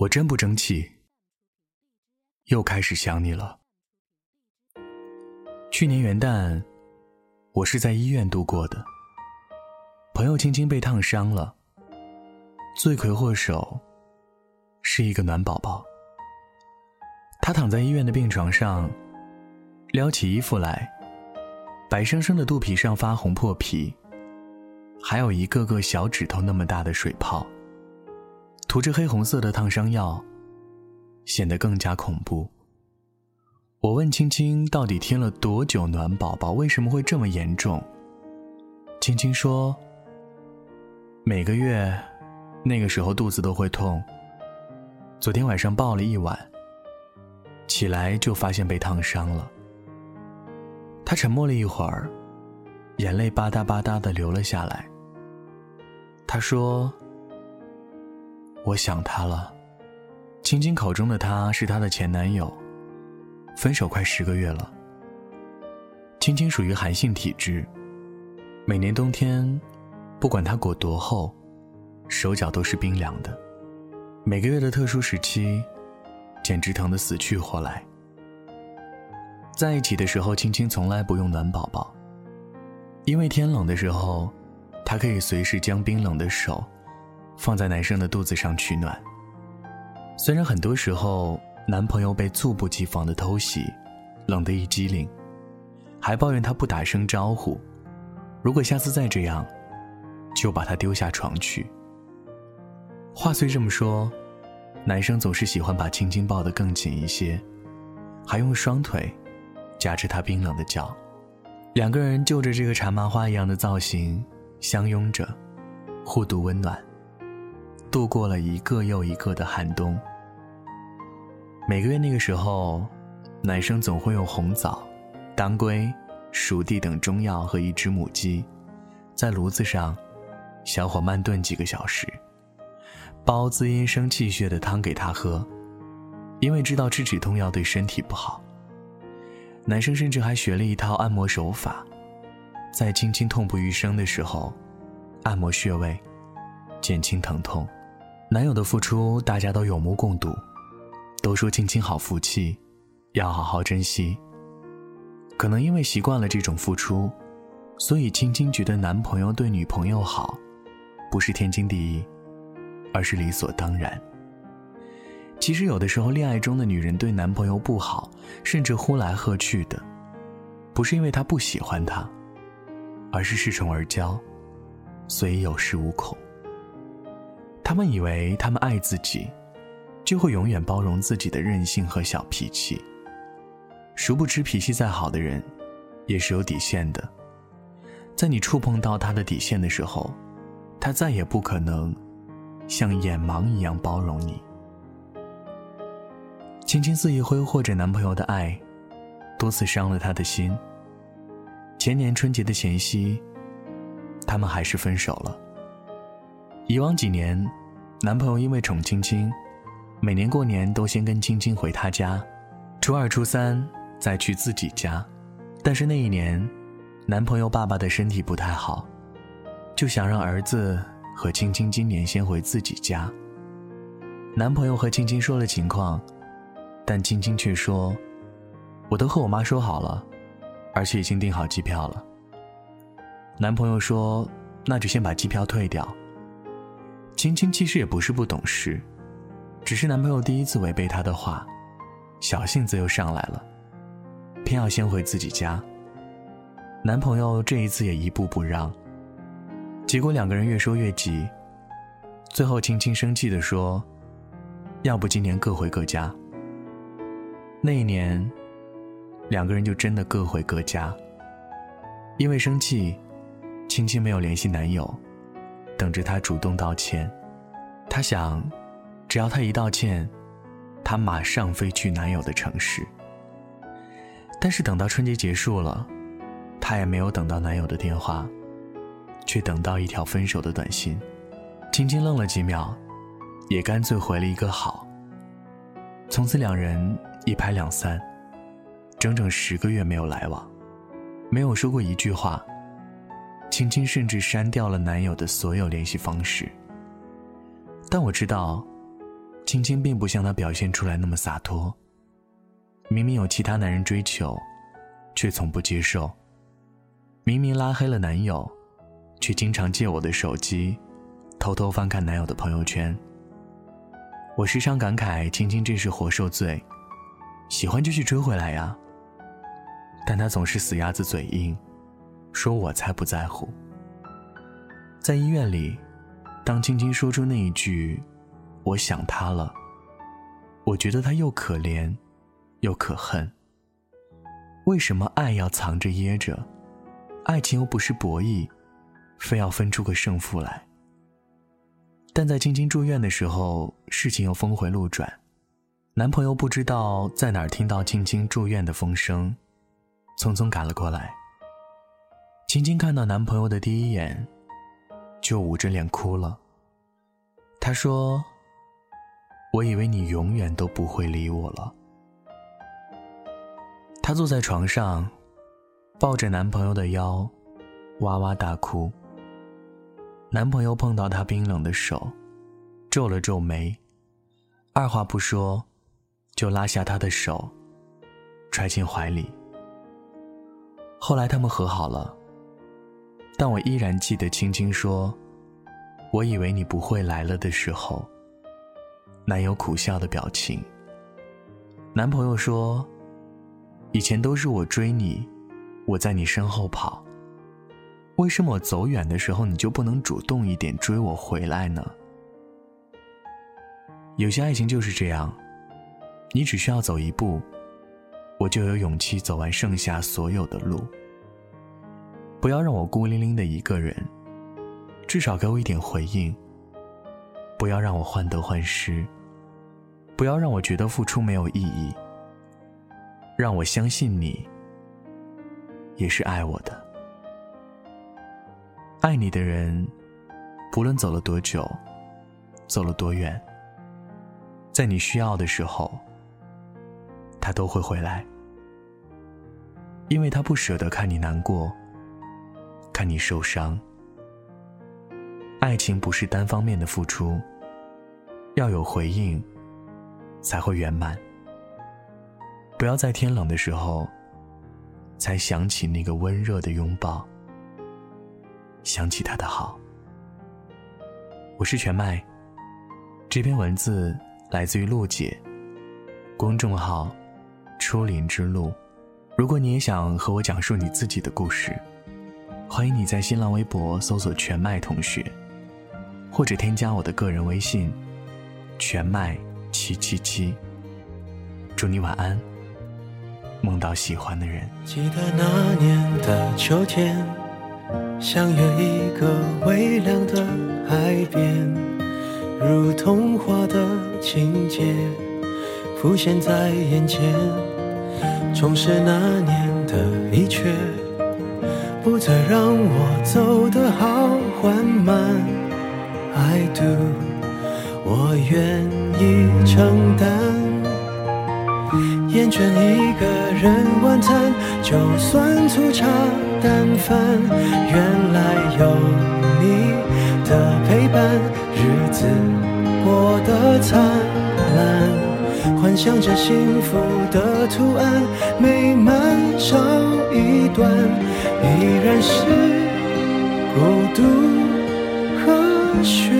我真不争气，又开始想你了。去年元旦，我是在医院度过的。朋友青青被烫伤了，罪魁祸首是一个暖宝宝。他躺在医院的病床上，撩起衣服来，白生生的肚皮上发红破皮，还有一个个小指头那么大的水泡。涂着黑红色的烫伤药，显得更加恐怖。我问青青到底贴了多久暖宝宝，为什么会这么严重？青青说，每个月那个时候肚子都会痛。昨天晚上抱了一晚，起来就发现被烫伤了。他沉默了一会儿，眼泪吧嗒吧嗒的流了下来。他说。我想他了，青青口中的他是她的前男友，分手快十个月了。青青属于寒性体质，每年冬天，不管她裹多厚，手脚都是冰凉的。每个月的特殊时期，简直疼得死去活来。在一起的时候，青青从来不用暖宝宝，因为天冷的时候，她可以随时将冰冷的手。放在男生的肚子上取暖。虽然很多时候男朋友被猝不及防的偷袭，冷得一激灵，还抱怨他不打声招呼，如果下次再这样，就把他丢下床去。话虽这么说，男生总是喜欢把青青抱得更紧一些，还用双腿夹着她冰冷的脚，两个人就着这个茶麻花一样的造型相拥着，互度温暖。度过了一个又一个的寒冬。每个月那个时候，男生总会用红枣、当归、熟地等中药和一只母鸡，在炉子上小火慢炖几个小时，煲滋阴生气血的汤给他喝，因为知道吃止痛药对身体不好。男生甚至还学了一套按摩手法，在轻轻痛不欲生的时候，按摩穴位，减轻疼痛。男友的付出，大家都有目共睹，都说青青好福气，要好好珍惜。可能因为习惯了这种付出，所以青青觉得男朋友对女朋友好，不是天经地义，而是理所当然。其实有的时候，恋爱中的女人对男朋友不好，甚至呼来喝去的，不是因为她不喜欢他，而是恃宠而骄，所以有恃无恐。他们以为他们爱自己，就会永远包容自己的任性和小脾气。殊不知，脾气再好的人，也是有底线的。在你触碰到他的底线的时候，他再也不可能像眼盲一样包容你。青青肆意挥霍着男朋友的爱，多次伤了他的心。前年春节的前夕，他们还是分手了。以往几年，男朋友因为宠青青，每年过年都先跟青青回他家，初二、初三再去自己家。但是那一年，男朋友爸爸的身体不太好，就想让儿子和青青今年先回自己家。男朋友和青青说了情况，但青青却说：“我都和我妈说好了，而且已经订好机票了。”男朋友说：“那就先把机票退掉。”青青其实也不是不懂事，只是男朋友第一次违背她的话，小性子又上来了，偏要先回自己家。男朋友这一次也一步不让，结果两个人越说越急，最后青青生气的说：“要不今年各回各家。”那一年，两个人就真的各回各家。因为生气，青青没有联系男友。等着他主动道歉，他想，只要他一道歉，他马上飞去男友的城市。但是等到春节结束了，他也没有等到男友的电话，却等到一条分手的短信。青青愣了几秒，也干脆回了一个好。从此两人一拍两散，整整十个月没有来往，没有说过一句话。青青甚至删掉了男友的所有联系方式。但我知道，青青并不像他表现出来那么洒脱。明明有其他男人追求，却从不接受。明明拉黑了男友，却经常借我的手机，偷偷翻看男友的朋友圈。我时常感慨，青青这是活受罪，喜欢就去追回来呀。但他总是死鸭子嘴硬，说我才不在乎。在医院里，当晶晶说出那一句“我想他了”，我觉得他又可怜，又可恨。为什么爱要藏着掖着？爱情又不是博弈，非要分出个胜负来。但在晶晶住院的时候，事情又峰回路转，男朋友不知道在哪儿听到晶晶住院的风声，匆匆赶了过来。青青看到男朋友的第一眼，就捂着脸哭了。她说：“我以为你永远都不会理我了。”她坐在床上。抱着男朋友的腰，哇哇大哭。男朋友碰到她冰冷的手，皱了皱眉，二话不说，就拉下她的手，揣进怀里。后来他们和好了，但我依然记得青青说：“我以为你不会来了”的时候，男友苦笑的表情。男朋友说：“以前都是我追你。”我在你身后跑，为什么我走远的时候你就不能主动一点追我回来呢？有些爱情就是这样，你只需要走一步，我就有勇气走完剩下所有的路。不要让我孤零零的一个人，至少给我一点回应。不要让我患得患失，不要让我觉得付出没有意义。让我相信你。也是爱我的，爱你的人，不论走了多久，走了多远，在你需要的时候，他都会回来，因为他不舍得看你难过，看你受伤。爱情不是单方面的付出，要有回应，才会圆满。不要在天冷的时候。才想起那个温热的拥抱，想起他的好。我是全麦，这篇文字来自于露姐，公众号“初林之路”。如果你也想和我讲述你自己的故事，欢迎你在新浪微博搜索“全麦同学”，或者添加我的个人微信“全麦七七七”。祝你晚安。梦到喜欢的人。记得那年的秋天，相约一个微凉的海边，如童话的情节浮现在眼前。重拾那年的一切，不再让我走得好缓慢。I do，我愿意承担。厌倦一个人晚餐，就算粗茶淡饭。原来有你的陪伴，日子过得灿烂。幻想着幸福的图案，美满少一段，依然是孤独和悬。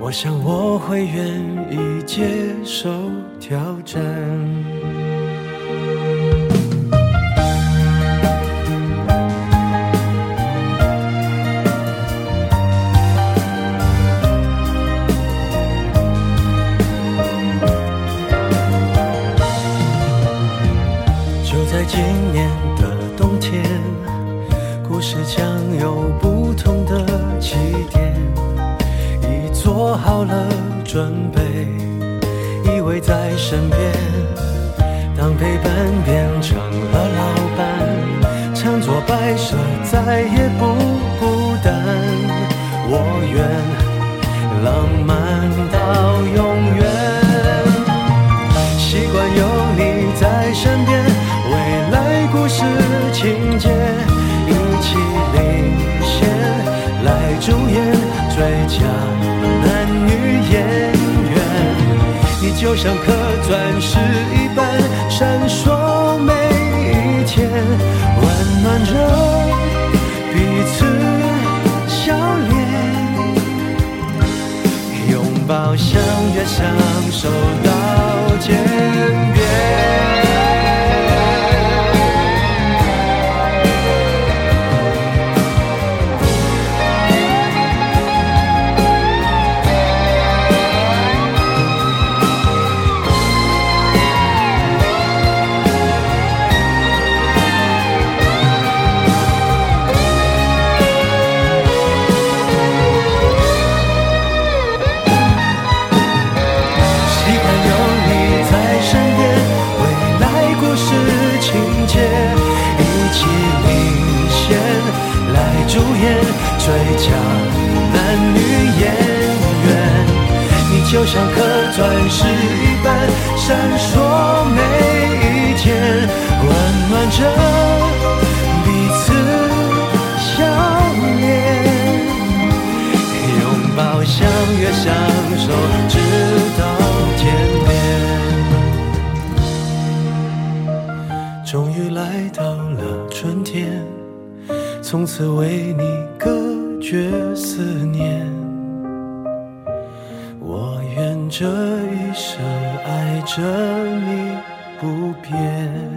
我想我会愿意接受挑战。事将有不同的起点。已做好了准备，依偎在身边。当陪伴变成了老伴，常作摆设，再也不孤单。我愿浪漫就像颗钻石一般闪烁每一天，温暖着彼此笑脸，拥抱相约相守到天主演最佳男女演员，你就像颗钻石一般闪烁每一天，温暖着彼此笑脸，拥抱相约相守直到天边。终于来到了春天，从此为你隔绝思念。我愿这一生爱着你不变。